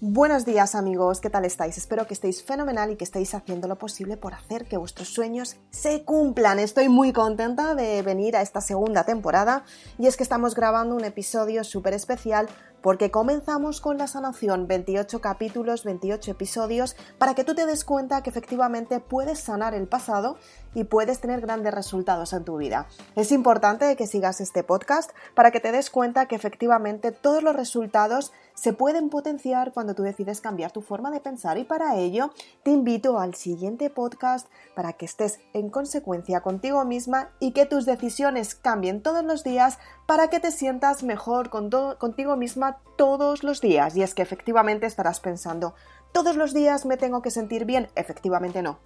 Buenos días amigos, ¿qué tal estáis? Espero que estéis fenomenal y que estéis haciendo lo posible por hacer que vuestros sueños se cumplan. Estoy muy contenta de venir a esta segunda temporada y es que estamos grabando un episodio súper especial porque comenzamos con la sanación, 28 capítulos, 28 episodios, para que tú te des cuenta que efectivamente puedes sanar el pasado y puedes tener grandes resultados en tu vida. Es importante que sigas este podcast para que te des cuenta que efectivamente todos los resultados se pueden potenciar cuando tú decides cambiar tu forma de pensar y para ello te invito al siguiente podcast para que estés en consecuencia contigo misma y que tus decisiones cambien todos los días para que te sientas mejor con contigo misma todos los días. Y es que efectivamente estarás pensando, todos los días me tengo que sentir bien. Efectivamente no.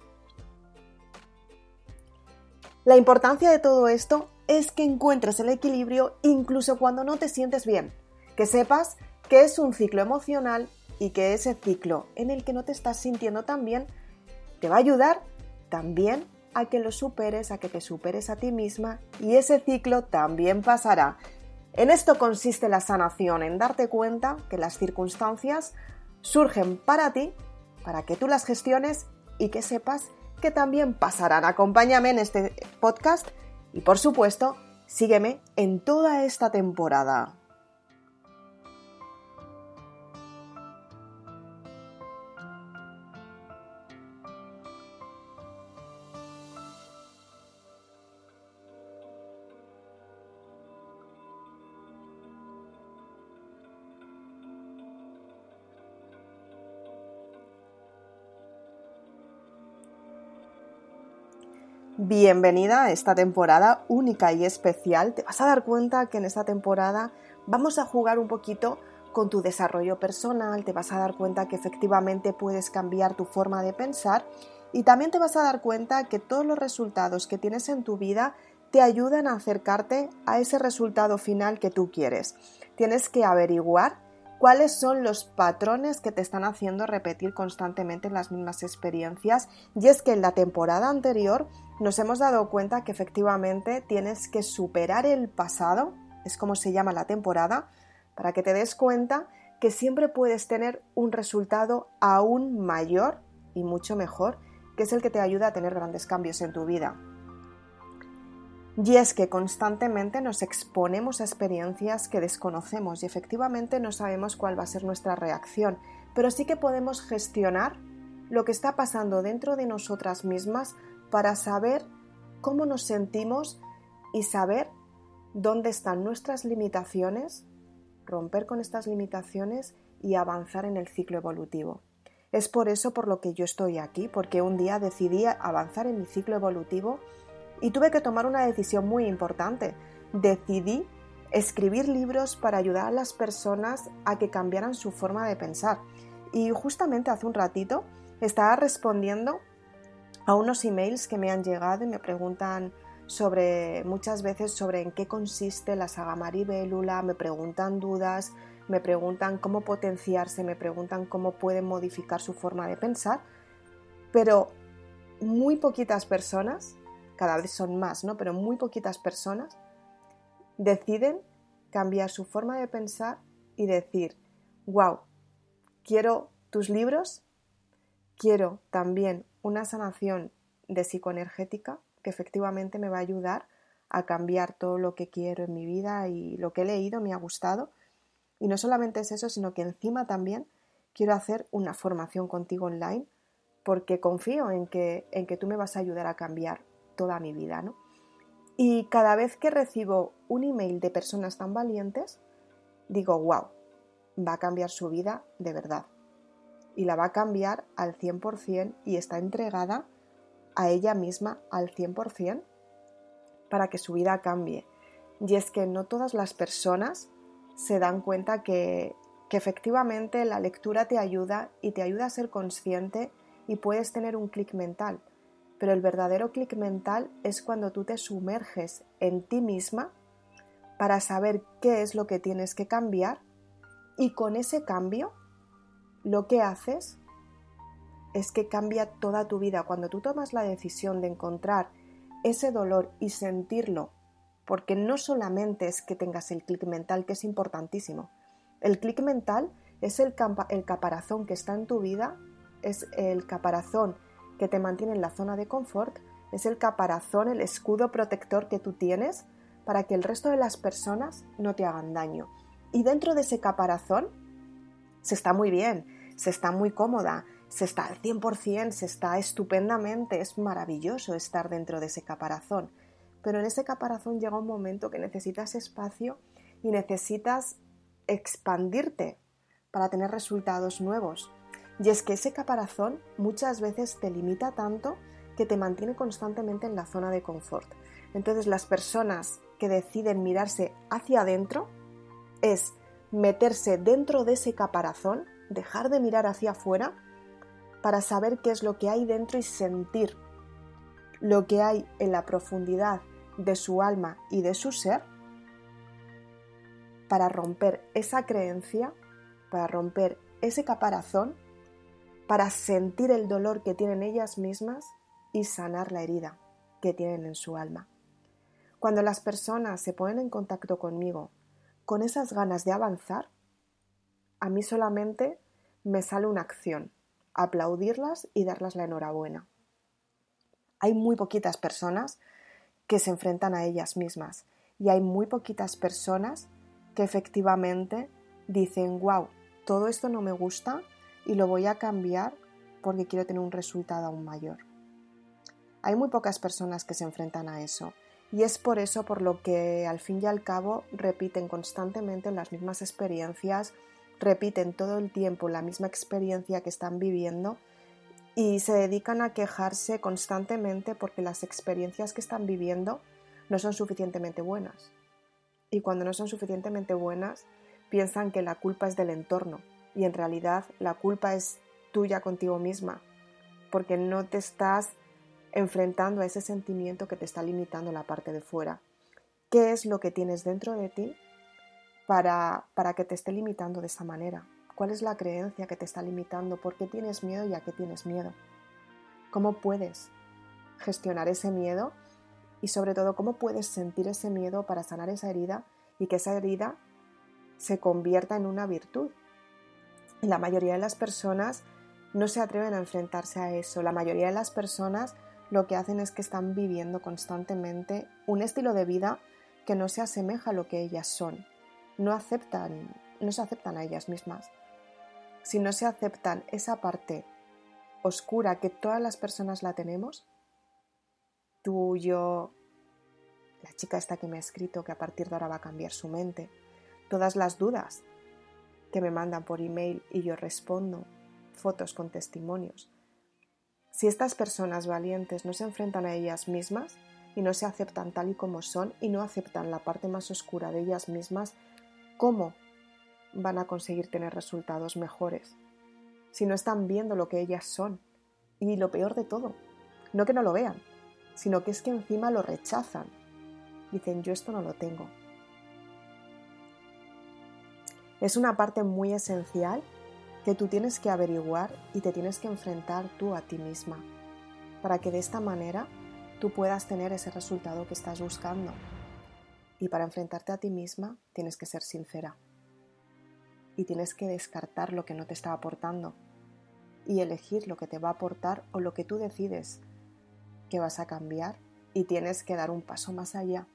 La importancia de todo esto es que encuentres el equilibrio incluso cuando no te sientes bien. Que sepas que es un ciclo emocional y que ese ciclo en el que no te estás sintiendo tan bien te va a ayudar también a que lo superes, a que te superes a ti misma y ese ciclo también pasará. En esto consiste la sanación, en darte cuenta que las circunstancias surgen para ti, para que tú las gestiones y que sepas que también pasarán. Acompáñame en este podcast y por supuesto, sígueme en toda esta temporada. Bienvenida a esta temporada única y especial. Te vas a dar cuenta que en esta temporada vamos a jugar un poquito con tu desarrollo personal, te vas a dar cuenta que efectivamente puedes cambiar tu forma de pensar y también te vas a dar cuenta que todos los resultados que tienes en tu vida te ayudan a acercarte a ese resultado final que tú quieres. Tienes que averiguar cuáles son los patrones que te están haciendo repetir constantemente las mismas experiencias. Y es que en la temporada anterior nos hemos dado cuenta que efectivamente tienes que superar el pasado, es como se llama la temporada, para que te des cuenta que siempre puedes tener un resultado aún mayor y mucho mejor, que es el que te ayuda a tener grandes cambios en tu vida. Y es que constantemente nos exponemos a experiencias que desconocemos y efectivamente no sabemos cuál va a ser nuestra reacción, pero sí que podemos gestionar lo que está pasando dentro de nosotras mismas para saber cómo nos sentimos y saber dónde están nuestras limitaciones, romper con estas limitaciones y avanzar en el ciclo evolutivo. Es por eso por lo que yo estoy aquí, porque un día decidí avanzar en mi ciclo evolutivo y tuve que tomar una decisión muy importante. Decidí escribir libros para ayudar a las personas a que cambiaran su forma de pensar. Y justamente hace un ratito estaba respondiendo a unos emails que me han llegado y me preguntan sobre muchas veces sobre en qué consiste la saga Maribélula, me preguntan dudas, me preguntan cómo potenciarse, me preguntan cómo pueden modificar su forma de pensar, pero muy poquitas personas cada vez son más, ¿no? Pero muy poquitas personas deciden cambiar su forma de pensar y decir, wow, quiero tus libros, quiero también una sanación de psicoenergética que efectivamente me va a ayudar a cambiar todo lo que quiero en mi vida y lo que he leído me ha gustado. Y no solamente es eso, sino que encima también quiero hacer una formación contigo online porque confío en que, en que tú me vas a ayudar a cambiar toda mi vida, ¿no? Y cada vez que recibo un email de personas tan valientes, digo, wow, va a cambiar su vida de verdad. Y la va a cambiar al 100% y está entregada a ella misma al 100% para que su vida cambie. Y es que no todas las personas se dan cuenta que, que efectivamente la lectura te ayuda y te ayuda a ser consciente y puedes tener un clic mental pero el verdadero clic mental es cuando tú te sumerges en ti misma para saber qué es lo que tienes que cambiar y con ese cambio lo que haces es que cambia toda tu vida. Cuando tú tomas la decisión de encontrar ese dolor y sentirlo, porque no solamente es que tengas el clic mental, que es importantísimo. El clic mental Es el, el caparazón que está en tu vida, es el caparazón que te mantiene en la zona de confort, es el caparazón, el escudo protector que tú tienes para que el resto de las personas no te hagan daño. Y dentro de ese caparazón se está muy bien, se está muy cómoda, se está al 100%, se está estupendamente, es maravilloso estar dentro de ese caparazón. Pero en ese caparazón llega un momento que necesitas espacio y necesitas expandirte para tener resultados nuevos. Y es que ese caparazón muchas veces te limita tanto que te mantiene constantemente en la zona de confort. Entonces las personas que deciden mirarse hacia adentro es meterse dentro de ese caparazón, dejar de mirar hacia afuera para saber qué es lo que hay dentro y sentir lo que hay en la profundidad de su alma y de su ser para romper esa creencia, para romper ese caparazón, para sentir el dolor que tienen ellas mismas y sanar la herida que tienen en su alma. Cuando las personas se ponen en contacto conmigo con esas ganas de avanzar, a mí solamente me sale una acción, aplaudirlas y darlas la enhorabuena. Hay muy poquitas personas que se enfrentan a ellas mismas y hay muy poquitas personas que efectivamente dicen, wow, todo esto no me gusta y lo voy a cambiar porque quiero tener un resultado aún mayor. Hay muy pocas personas que se enfrentan a eso y es por eso por lo que al fin y al cabo repiten constantemente las mismas experiencias, repiten todo el tiempo la misma experiencia que están viviendo y se dedican a quejarse constantemente porque las experiencias que están viviendo no son suficientemente buenas. Y cuando no son suficientemente buenas, piensan que la culpa es del entorno y en realidad la culpa es tuya contigo misma, porque no te estás enfrentando a ese sentimiento que te está limitando la parte de fuera. ¿Qué es lo que tienes dentro de ti para, para que te esté limitando de esa manera? ¿Cuál es la creencia que te está limitando? ¿Por qué tienes miedo y a qué tienes miedo? ¿Cómo puedes gestionar ese miedo? Y sobre todo, ¿cómo puedes sentir ese miedo para sanar esa herida y que esa herida se convierta en una virtud? La mayoría de las personas no se atreven a enfrentarse a eso. La mayoría de las personas lo que hacen es que están viviendo constantemente un estilo de vida que no se asemeja a lo que ellas son. No aceptan, no se aceptan a ellas mismas si no se aceptan esa parte oscura que todas las personas la tenemos, tú, yo, la chica esta que me ha escrito que a partir de ahora va a cambiar su mente, todas las dudas que me mandan por email y yo respondo, fotos con testimonios. Si estas personas valientes no se enfrentan a ellas mismas y no se aceptan tal y como son y no aceptan la parte más oscura de ellas mismas, ¿cómo van a conseguir tener resultados mejores si no están viendo lo que ellas son. Y lo peor de todo, no que no lo vean, sino que es que encima lo rechazan. Dicen, yo esto no lo tengo. Es una parte muy esencial que tú tienes que averiguar y te tienes que enfrentar tú a ti misma, para que de esta manera tú puedas tener ese resultado que estás buscando. Y para enfrentarte a ti misma tienes que ser sincera y tienes que descartar lo que no te está aportando y elegir lo que te va a aportar o lo que tú decides que vas a cambiar y tienes que dar un paso más allá.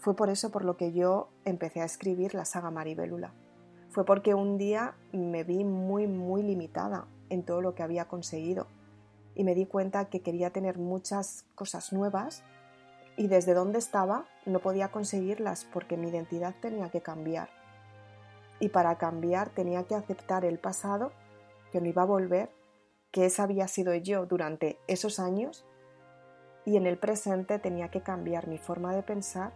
Fue por eso por lo que yo empecé a escribir la saga Maribélula. Fue porque un día me vi muy, muy limitada en todo lo que había conseguido y me di cuenta que quería tener muchas cosas nuevas y desde donde estaba no podía conseguirlas porque mi identidad tenía que cambiar y para cambiar tenía que aceptar el pasado, que no iba a volver, que esa había sido yo durante esos años y en el presente tenía que cambiar mi forma de pensar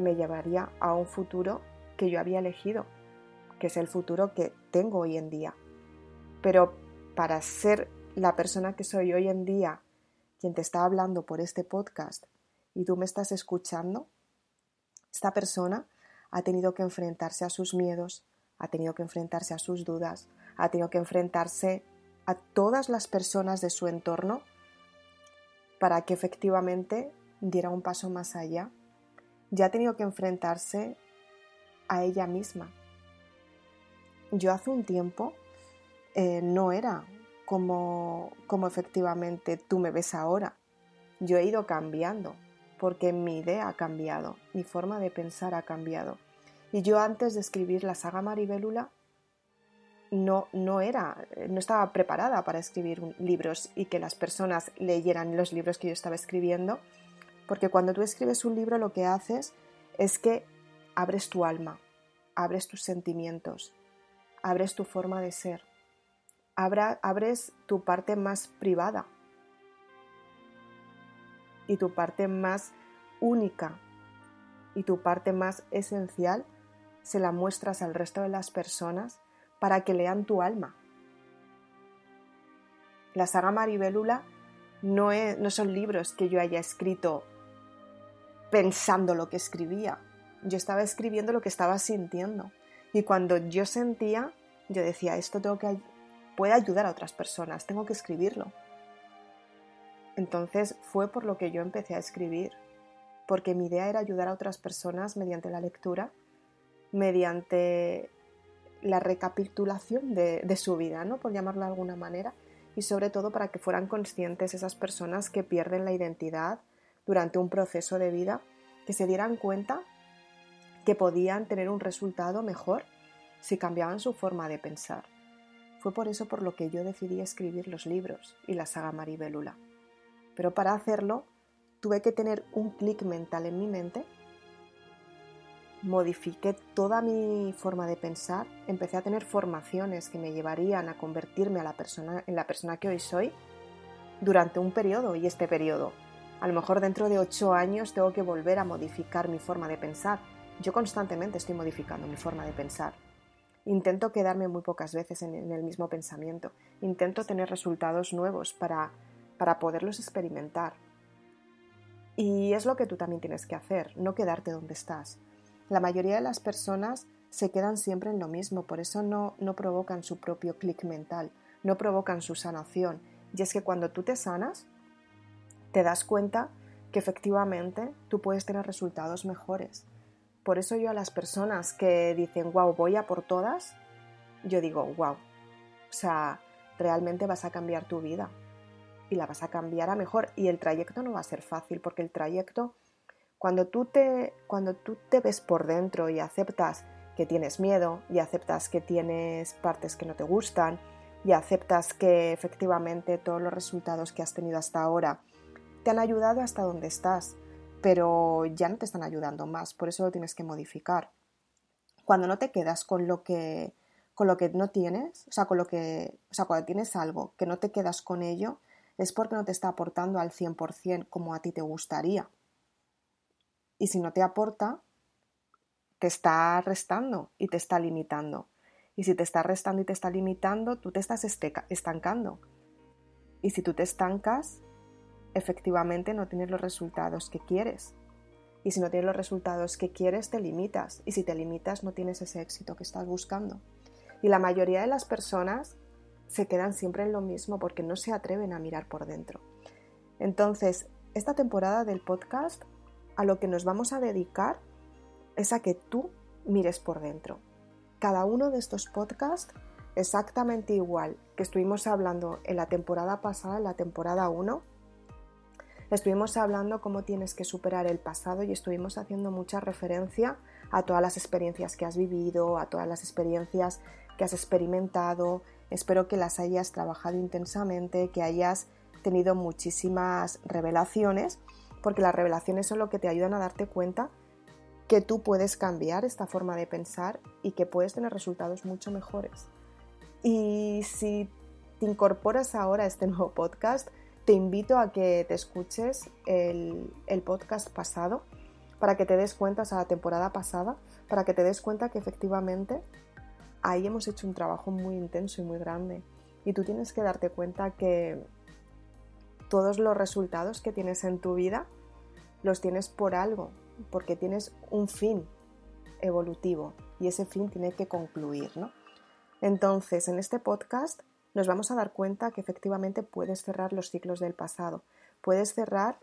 me llevaría a un futuro que yo había elegido, que es el futuro que tengo hoy en día. Pero para ser la persona que soy hoy en día, quien te está hablando por este podcast y tú me estás escuchando, esta persona ha tenido que enfrentarse a sus miedos, ha tenido que enfrentarse a sus dudas, ha tenido que enfrentarse a todas las personas de su entorno para que efectivamente diera un paso más allá. Ya ha tenido que enfrentarse a ella misma yo hace un tiempo eh, no era como, como efectivamente tú me ves ahora. Yo he ido cambiando porque mi idea ha cambiado, mi forma de pensar ha cambiado. Y yo antes de escribir la saga Maribélula no, no era, no estaba preparada para escribir libros y que las personas leyeran los libros que yo estaba escribiendo, porque cuando tú escribes un libro lo que haces es que abres tu alma, abres tus sentimientos, abres tu forma de ser, abres tu parte más privada y tu parte más única y tu parte más esencial se la muestras al resto de las personas para que lean tu alma. La saga Maribelula no, no son libros que yo haya escrito pensando lo que escribía. Yo estaba escribiendo lo que estaba sintiendo. Y cuando yo sentía, yo decía, esto tengo que puede ayudar a otras personas, tengo que escribirlo. Entonces fue por lo que yo empecé a escribir, porque mi idea era ayudar a otras personas mediante la lectura, mediante la recapitulación de, su vida, ¿no? por llamarlo de alguna manera, y sobre todo para que fueran conscientes esas personas que pierden la identidad durante un proceso de vida, que se dieran cuenta que podían tener un resultado mejor si cambiaban su forma de pensar. Fue por eso por lo que yo decidí escribir los libros y la saga Maribelula. Pero para hacerlo tuve que tener un clic mental en mi mente modifiqué toda mi forma de pensar, empecé a tener formaciones que me llevarían a convertirme a la persona, en la persona que hoy soy durante un periodo y este periodo. A lo mejor dentro de ocho años tengo que volver a modificar mi forma de pensar. Yo constantemente estoy modificando mi forma de pensar. Intento quedarme muy pocas veces en, el mismo pensamiento. Intento tener resultados nuevos para, para poderlos experimentar. Y es lo que tú también tienes que hacer, no quedarte donde estás la mayoría de las personas se quedan siempre en lo mismo, por eso no, no provocan su propio clic mental, no provocan su sanación. Y es que cuando tú te sanas, te das cuenta que efectivamente tú puedes tener resultados mejores. Por eso yo a las personas que dicen, wow, voy a por todas, yo digo, wow, o sea, realmente vas a cambiar tu vida y la vas a cambiar a mejor. Y el trayecto no va a ser fácil porque el trayecto cuando tú te, cuando tú te ves por dentro y aceptas que tienes miedo y aceptas que tienes partes que no te gustan y aceptas que efectivamente todos los resultados que has tenido hasta ahora te han ayudado hasta donde estás, pero ya no te están ayudando más, por eso lo tienes que modificar. Cuando no te quedas con lo que con lo que no tienes, o sea, con lo que, o sea, cuando tienes algo que no te quedas con ello, es porque no te está aportando al 100% como a ti te gustaría y si no te aporta, te está restando y te está limitando. Y si te está restando y te está limitando, tú te estás estancando. Y si tú te estancas, efectivamente no tienes los resultados que quieres. Y si no tienes los resultados que quieres, te limitas. Y si te limitas, no tienes ese éxito que estás buscando. Y la mayoría de las personas se quedan siempre en lo mismo porque no se atreven a mirar por dentro. Entonces, esta temporada del podcast a lo que nos vamos a dedicar es a que tú mires por dentro. Cada uno de estos podcasts, exactamente igual que estuvimos hablando en la temporada pasada, en la temporada 1, estuvimos hablando cómo tienes que superar el pasado y estuvimos haciendo mucha referencia a todas las experiencias que has vivido, a todas las experiencias que has experimentado. Espero que las hayas trabajado intensamente, que hayas tenido muchísimas revelaciones porque las revelaciones son lo que te ayudan a darte cuenta que tú puedes cambiar esta forma de pensar y que puedes tener resultados mucho mejores. Y si te incorporas ahora a este nuevo podcast, te invito a que te escuches el, podcast pasado para que te des cuenta, o sea, la temporada pasada, para que te des cuenta que efectivamente ahí hemos hecho un trabajo muy intenso y muy grande. Y tú tienes que darte cuenta que todos los resultados que tienes en tu vida los tienes por algo, porque tienes un fin evolutivo y ese fin tiene que concluir, ¿no? Entonces, en este podcast nos vamos a dar cuenta que efectivamente puedes cerrar los ciclos del pasado, puedes cerrar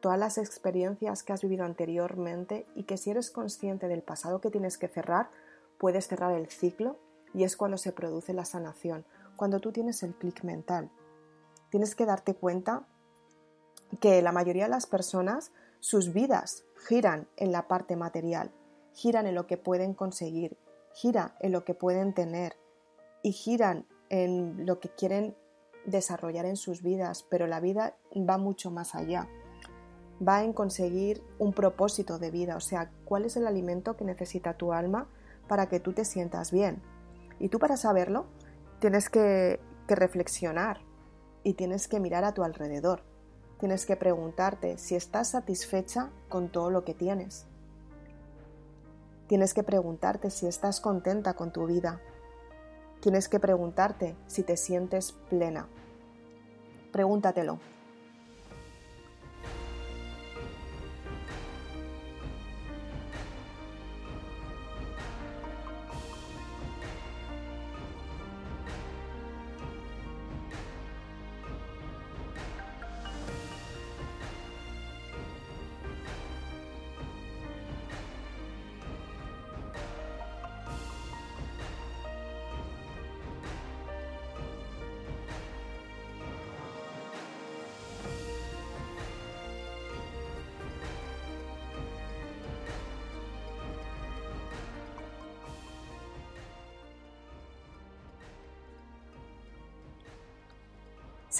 todas las experiencias que has vivido anteriormente y que si eres consciente del pasado que tienes que cerrar, puedes cerrar el ciclo y es cuando se produce la sanación, cuando tú tienes el clic mental. Tienes que darte cuenta que la mayoría de las personas, sus vidas giran en la parte material, giran en lo que pueden conseguir, gira en lo que pueden tener y giran en lo que quieren desarrollar en sus vidas, pero la vida va mucho más allá. Va en conseguir un propósito de vida, o sea, cuál es el alimento que necesita tu alma para que tú te sientas bien. Y tú para saberlo tienes que, que reflexionar y tienes que mirar a tu alrededor. Tienes que preguntarte si estás satisfecha con todo lo que tienes. Tienes que preguntarte si estás contenta con tu vida. Tienes que preguntarte si te sientes plena. Pregúntatelo.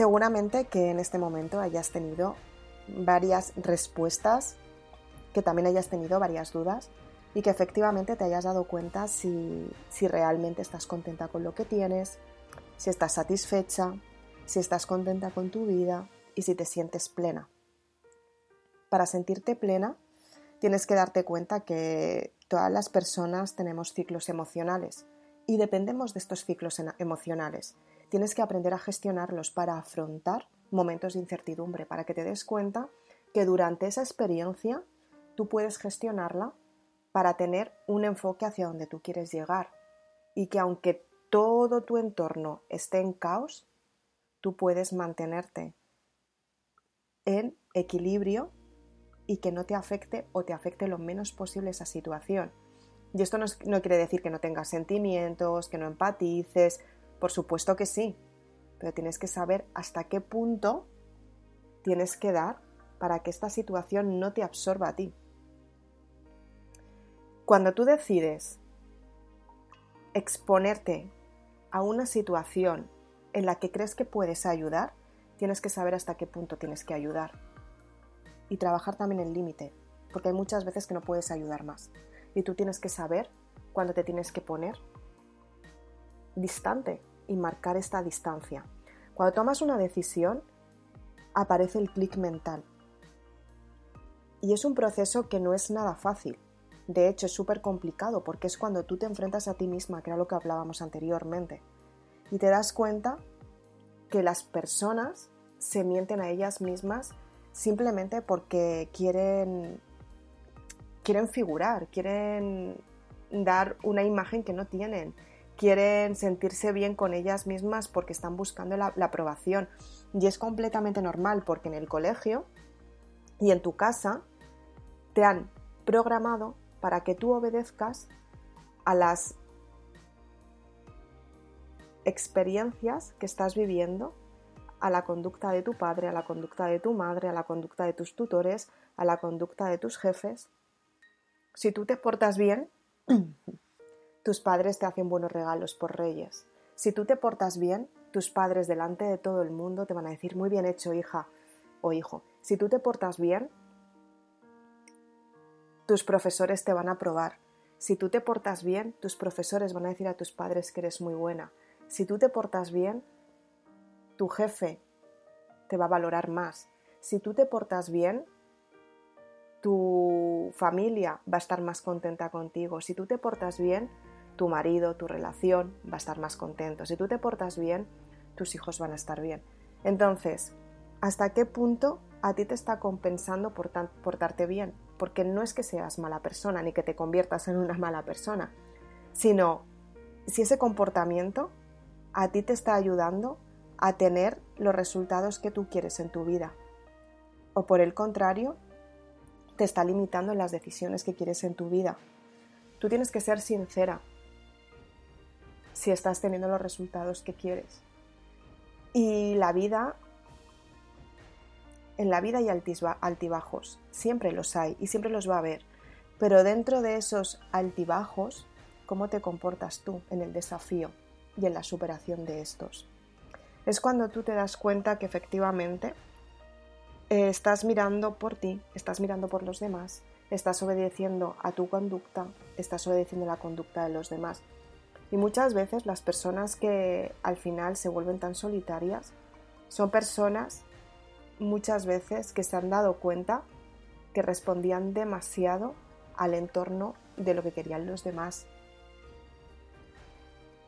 Seguramente que en este momento hayas tenido varias respuestas, que también hayas tenido varias dudas y que efectivamente te hayas dado cuenta si, si realmente estás contenta con lo que tienes, si estás satisfecha, si estás contenta con tu vida y si te sientes plena. Para sentirte plena, tienes que darte cuenta que todas las personas tenemos ciclos emocionales y dependemos de estos ciclos emocionales tienes que aprender a gestionarlos para afrontar momentos de incertidumbre, para que te des cuenta que durante esa experiencia tú puedes gestionarla para tener un enfoque hacia donde tú quieres llegar y que aunque todo tu entorno esté en caos, tú puedes mantenerte en equilibrio y que no te afecte o te afecte lo menos posible esa situación. Y esto no, no quiere decir que no tengas sentimientos, que no empatices, por supuesto que sí, pero tienes que saber hasta qué punto tienes que dar para que esta situación no te absorba a ti. Cuando tú decides exponerte a una situación en la que crees que puedes ayudar, tienes que saber hasta qué punto tienes que ayudar. Y trabajar también el límite, porque hay muchas veces que no puedes ayudar más. Y tú tienes que saber cuándo te tienes que poner distante y marcar esta distancia. Cuando tomas una decisión, aparece el clic mental. Y es un proceso que no es nada fácil. De hecho, es súper complicado porque es cuando tú te enfrentas a ti misma, que era lo que hablábamos anteriormente. Y te das cuenta que las personas se mienten a ellas mismas simplemente porque quieren, quieren figurar, quieren dar una imagen que no tienen quieren sentirse bien con ellas mismas porque están buscando la, aprobación. Y es completamente normal porque en el colegio y en tu casa te han programado para que tú obedezcas a las experiencias que estás viviendo, a la conducta de tu padre, a la conducta de tu madre, a la conducta de tus tutores, a la conducta de tus jefes. Si tú te portas bien, tus padres te hacen buenos regalos por reyes. Si tú te portas bien, tus padres delante de todo el mundo te van a decir muy bien hecho, hija o hijo. Si tú te portas bien, tus profesores te van a aprobar. Si tú te portas bien, tus profesores van a decir a tus padres que eres muy buena. Si tú te portas bien, tu jefe te va a valorar más. Si tú te portas bien, tu familia va a estar más contenta contigo. Si tú te portas bien, tu marido, tu relación va a estar más contento. Si tú te portas bien, tus hijos van a estar bien. Entonces, ¿hasta qué punto a ti te está compensando por portarte bien? Porque no es que seas mala persona ni que te conviertas en una mala persona, sino si ese comportamiento a ti te está ayudando a tener los resultados que tú quieres en tu vida. O por el contrario, te está limitando en las decisiones que quieres en tu vida. Tú tienes que ser sincera si estás teniendo los resultados que quieres. Y la vida, en la vida hay altibajos, siempre los hay y siempre los va a haber, pero dentro de esos altibajos, ¿cómo te comportas tú en el desafío y en la superación de estos? Es cuando tú te das cuenta que efectivamente eh, estás mirando por ti, estás mirando por los demás, estás obedeciendo a tu conducta, estás obedeciendo la conducta de los demás. Y muchas veces las personas que al final se vuelven tan solitarias son personas muchas veces que se han dado cuenta que respondían demasiado al entorno de lo que querían los demás.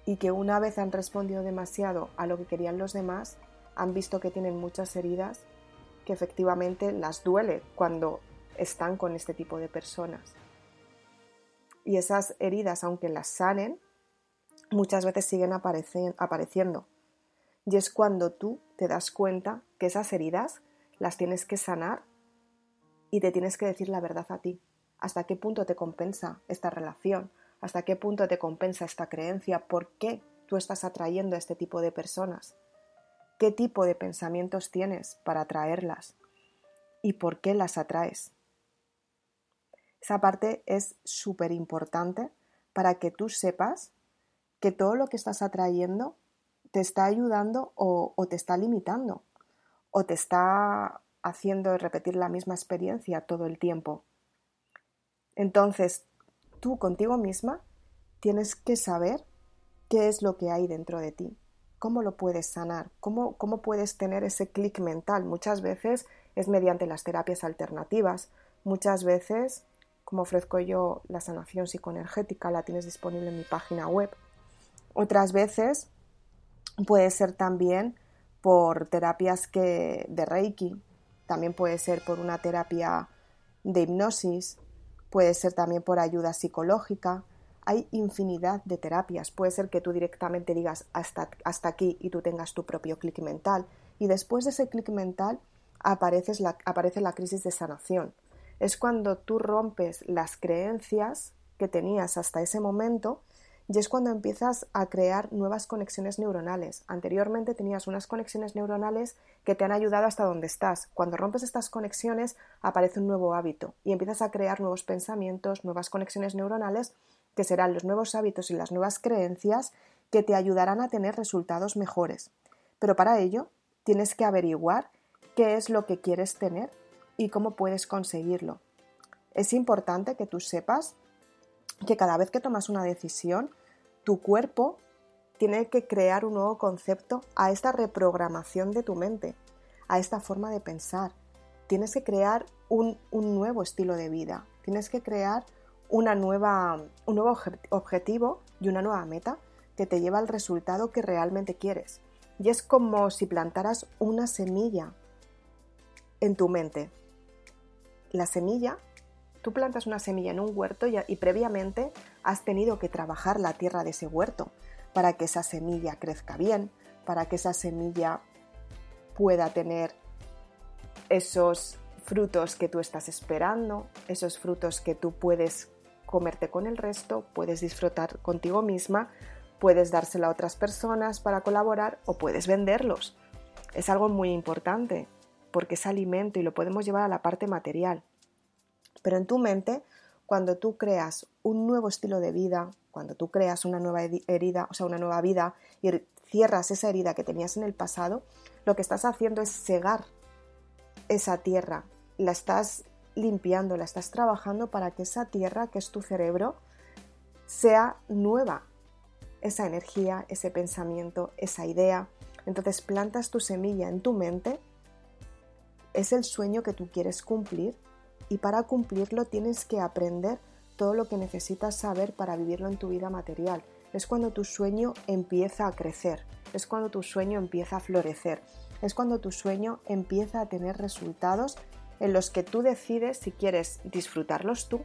Y que una vez han respondido demasiado a lo que querían los demás, han visto que tienen muchas heridas que efectivamente las duele cuando están con este tipo de personas. Y esas heridas, aunque las sanen, muchas veces siguen apareciendo. Y es cuando tú te das cuenta que esas heridas las tienes que sanar y te tienes que decir la verdad a ti. ¿Hasta qué punto te compensa esta relación? ¿Hasta qué punto te compensa esta creencia? ¿Por qué tú estás atrayendo a este tipo de personas? ¿Qué tipo de pensamientos tienes para atraerlas? ¿Y por qué las atraes? Esa parte es súper importante para que tú sepas que todo lo que estás atrayendo te está ayudando o, te está limitando o te está haciendo repetir la misma experiencia todo el tiempo. Entonces, tú contigo misma tienes que saber qué es lo que hay dentro de ti, cómo lo puedes sanar, cómo, cómo puedes tener ese clic mental. Muchas veces es mediante las terapias alternativas, muchas veces como ofrezco yo la sanación psicoenergética, la tienes disponible en mi página web. Otras veces puede ser también por terapias que, de Reiki, también puede ser por una terapia de hipnosis, puede ser también por ayuda psicológica. Hay infinidad de terapias. Puede ser que tú directamente digas hasta, hasta aquí y tú tengas tu propio clic mental. Y después de ese clic mental aparece la, aparece la crisis de sanación es cuando tú rompes las creencias que tenías hasta ese momento y es cuando empiezas a crear nuevas conexiones neuronales. Anteriormente tenías unas conexiones neuronales que te han ayudado hasta donde estás. Cuando rompes estas conexiones aparece un nuevo hábito y empiezas a crear nuevos pensamientos, nuevas conexiones neuronales que serán los nuevos hábitos y las nuevas creencias que te ayudarán a tener resultados mejores. Pero para ello tienes que averiguar qué es lo que quieres tener y cómo puedes conseguirlo. Es importante que tú sepas que cada vez que tomas una decisión, tu cuerpo tiene que crear un nuevo concepto a esta reprogramación de tu mente, a esta forma de pensar. Tienes que crear un, nuevo estilo de vida, tienes que crear una nueva, un nuevo objetivo y una nueva meta que te lleva al resultado que realmente quieres. Y es como si plantaras una semilla en tu mente la semilla, tú plantas una semilla en un huerto y, previamente has tenido que trabajar la tierra de ese huerto para que esa semilla crezca bien, para que esa semilla pueda tener esos frutos que tú estás esperando, esos frutos que tú puedes comerte con el resto, puedes disfrutar contigo misma, puedes dárselo a otras personas para colaborar o puedes venderlos. Es algo muy importante porque es alimento y lo podemos llevar a la parte material. Pero en tu mente, cuando tú creas un nuevo estilo de vida, cuando tú creas una nueva herida, o sea, una nueva vida y cierras esa herida que tenías en el pasado, lo que estás haciendo es cegar esa tierra, la estás limpiando, la estás trabajando para que esa tierra, que es tu cerebro, sea nueva. Esa energía, ese pensamiento, esa idea. Entonces plantas tu semilla en tu mente es el sueño que tú quieres cumplir y para cumplirlo tienes que aprender todo lo que necesitas saber para vivirlo en tu vida material. Es cuando tu sueño empieza a crecer, es cuando tu sueño empieza a florecer, es cuando tu sueño empieza a tener resultados en los que tú decides si quieres disfrutarlos tú,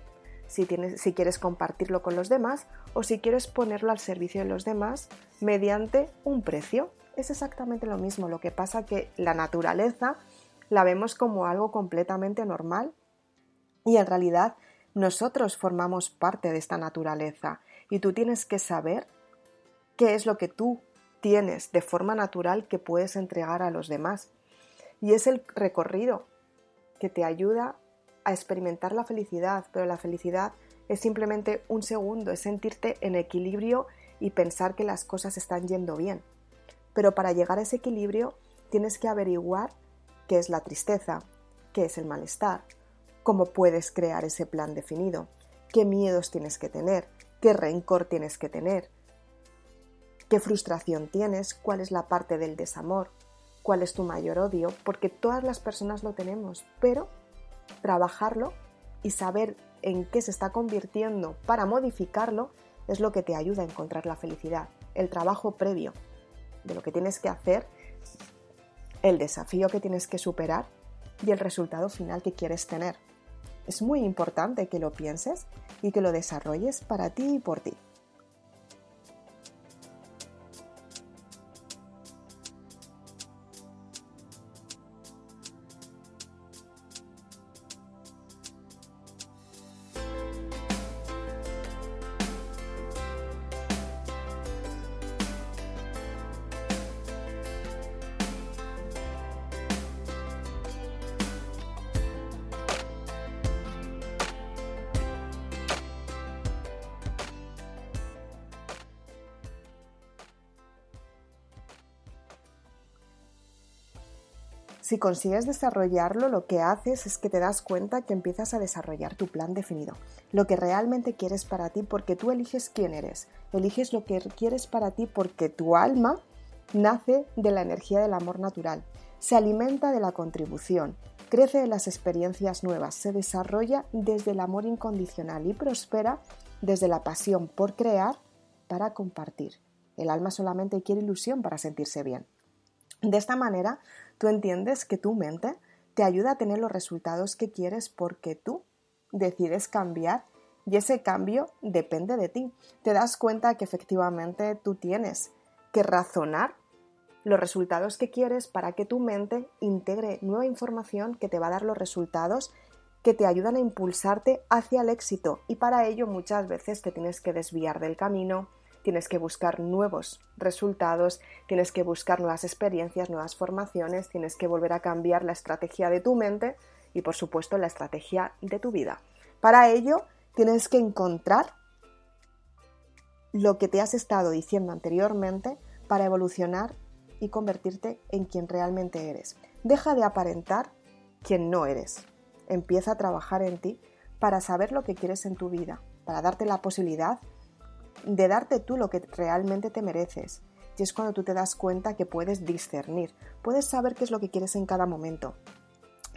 si, tienes, si quieres compartirlo con los demás o si quieres ponerlo al servicio de los demás mediante un precio. Es exactamente lo mismo, lo que pasa que la naturaleza la vemos como algo completamente normal y en realidad nosotros formamos parte de esta naturaleza y tú tienes que saber qué es lo que tú tienes de forma natural que puedes entregar a los demás. Y es el recorrido que te ayuda a experimentar la felicidad, pero la felicidad es simplemente un segundo, es sentirte en equilibrio y pensar que las cosas están yendo bien. Pero para llegar a ese equilibrio tienes que averiguar qué es la tristeza, qué es el malestar, cómo puedes crear ese plan definido, qué miedos tienes que tener, qué rencor tienes que tener, qué frustración tienes, cuál es la parte del desamor, cuál es tu mayor odio, porque todas las personas lo tenemos, pero trabajarlo y saber en qué se está convirtiendo para modificarlo es lo que te ayuda a encontrar la felicidad, el trabajo previo de lo que tienes que hacer, el desafío que tienes que superar y el resultado final que quieres tener. Es muy importante que lo pienses y que lo desarrolles para ti y por ti. Si consigues desarrollarlo, lo que haces es que te das cuenta que empiezas a desarrollar tu plan definido, lo que realmente quieres para ti porque tú eliges quién eres, eliges lo que quieres para ti porque tu alma nace de la energía del amor natural, se alimenta de la contribución, crece de las experiencias nuevas, se desarrolla desde el amor incondicional y prospera desde la pasión por crear para compartir. El alma solamente quiere ilusión para sentirse bien. De esta manera, tú entiendes que tu mente te ayuda a tener los resultados que quieres porque tú decides cambiar y ese cambio depende de ti. Te das cuenta que efectivamente tú tienes que razonar los resultados que quieres para que tu mente integre nueva información que te va a dar los resultados que te ayudan a impulsarte hacia el éxito y para ello muchas veces te tienes que desviar del camino, tienes que buscar nuevos resultados, tienes que buscar nuevas experiencias, nuevas formaciones, tienes que volver a cambiar la estrategia de tu mente y por supuesto la estrategia de tu vida. Para ello tienes que encontrar lo que te has estado diciendo anteriormente para evolucionar y convertirte en quien realmente eres. Deja de aparentar quien no eres. Empieza a trabajar en ti para saber lo que quieres en tu vida, para darte la posibilidad de darte tú lo que realmente te mereces. Y es cuando tú te das cuenta que puedes discernir, puedes saber qué es lo que quieres en cada momento.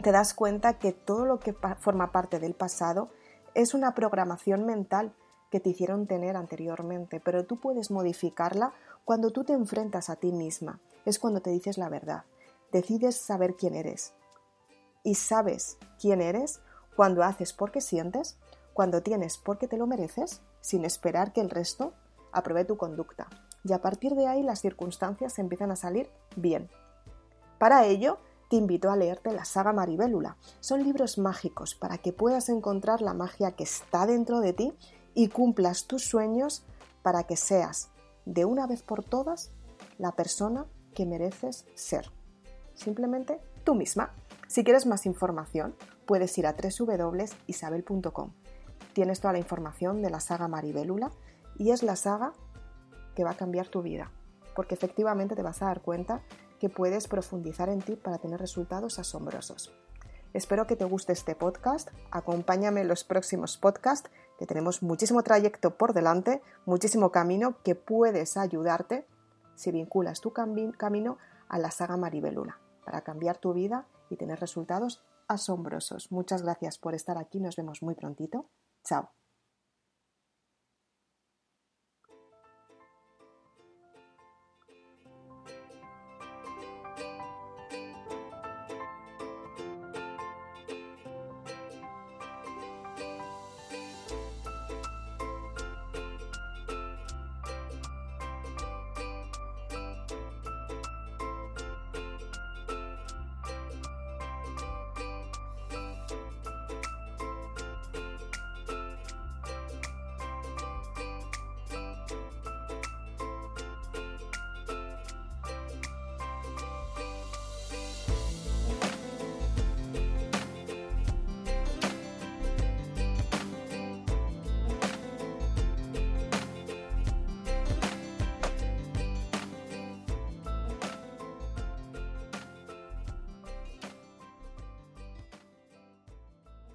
Te das cuenta que todo lo que forma parte del pasado es una programación mental que te hicieron tener anteriormente, pero tú puedes modificarla cuando tú te enfrentas a ti misma. Es cuando te dices la verdad. Decides saber quién eres. Y sabes quién eres cuando haces porque sientes, cuando tienes porque te lo mereces sin esperar que el resto apruebe tu conducta. Y a partir de ahí las circunstancias empiezan a salir bien. Para ello, te invito a leerte la saga Maribélula. Son libros mágicos para que puedas encontrar la magia que está dentro de ti y cumplas tus sueños para que seas, de una vez por todas, la persona que mereces ser. Simplemente tú misma. Si quieres más información, puedes ir a www.isabel.com tienes toda la información de la saga Maribélula y es la saga que va a cambiar tu vida, porque efectivamente te vas a dar cuenta que puedes profundizar en ti para tener resultados asombrosos. Espero que te guste este podcast, acompáñame en los próximos podcasts, que tenemos muchísimo trayecto por delante, muchísimo camino que puedes ayudarte si vinculas tu camino a la saga Maribélula, para cambiar tu vida y tener resultados asombrosos. Muchas gracias por estar aquí, nos vemos muy prontito. Chao.